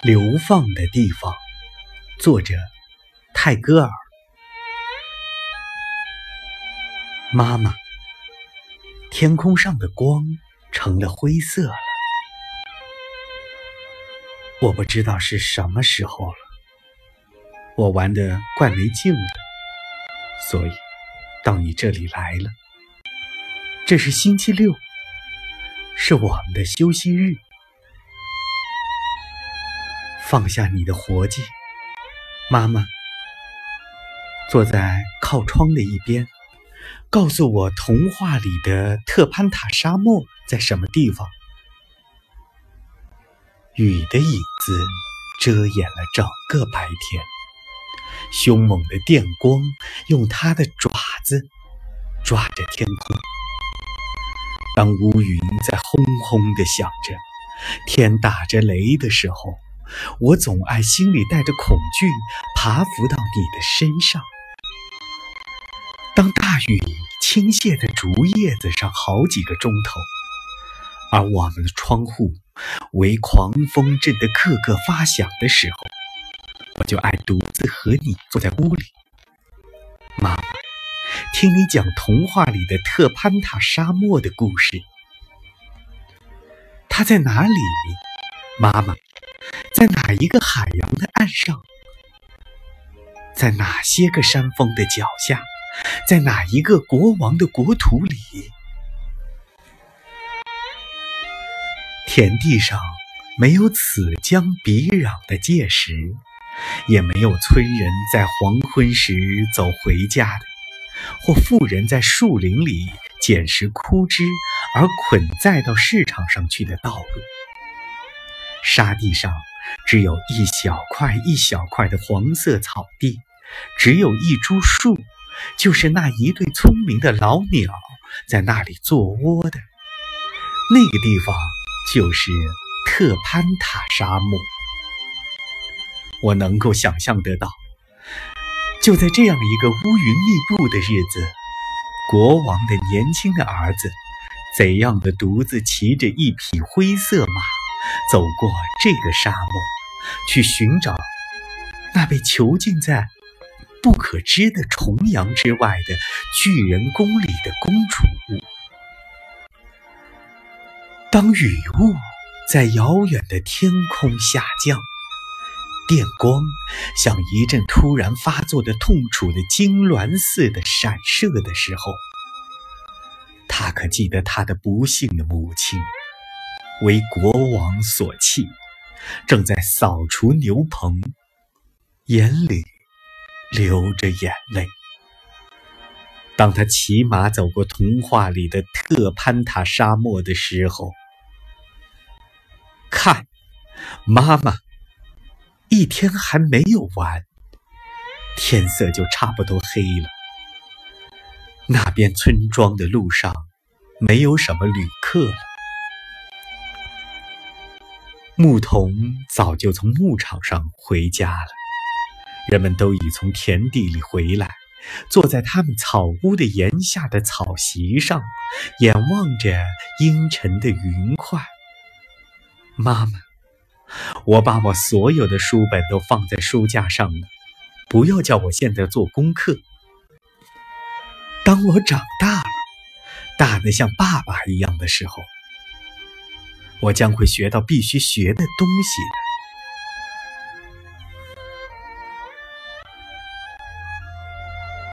流放的地方，作者泰戈尔。妈妈，天空上的光成了灰色了。我不知道是什么时候了，我玩的怪没劲的，所以到你这里来了。这是星期六，是我们的休息日。放下你的活计，妈妈坐在靠窗的一边，告诉我童话里的特潘塔沙漠在什么地方。雨的影子遮掩了整个白天，凶猛的电光用它的爪子抓着天空。当乌云在轰轰地响着，天打着雷的时候。我总爱心里带着恐惧爬伏到你的身上。当大雨倾泻在竹叶子上好几个钟头，而我们的窗户为狂风震得个个发响的时候，我就爱独自和你坐在屋里，妈妈，听你讲童话里的特潘塔沙漠的故事。他在哪里，妈妈？在哪一个海洋的岸上？在哪些个山峰的脚下？在哪一个国王的国土里？田地上没有此江彼壤的界石，也没有村人在黄昏时走回家的，或妇人在树林里捡拾枯枝而捆载到市场上去的道路。沙地上。只有一小块一小块的黄色草地，只有一株树，就是那一对聪明的老鸟在那里做窝的。那个地方就是特潘塔沙漠。我能够想象得到，就在这样一个乌云密布的日子，国王的年轻的儿子怎样的独自骑着一匹灰色马。走过这个沙漠，去寻找那被囚禁在不可知的重洋之外的巨人宫里的公主。当雨雾在遥远的天空下降，电光像一阵突然发作的痛楚的痉挛似的闪射的时候，他可记得他的不幸的母亲。为国王所弃，正在扫除牛棚，眼里流着眼泪。当他骑马走过童话里的特潘塔沙漠的时候，看，妈妈，一天还没有完，天色就差不多黑了。那边村庄的路上没有什么旅客了。牧童早就从牧场上回家了，人们都已从田地里回来，坐在他们草屋的檐下的草席上，眼望着阴沉的云块。妈妈，我把我所有的书本都放在书架上了，不要叫我现在做功课。当我长大了，大的像爸爸一样的时候。我将会学到必须学的东西的。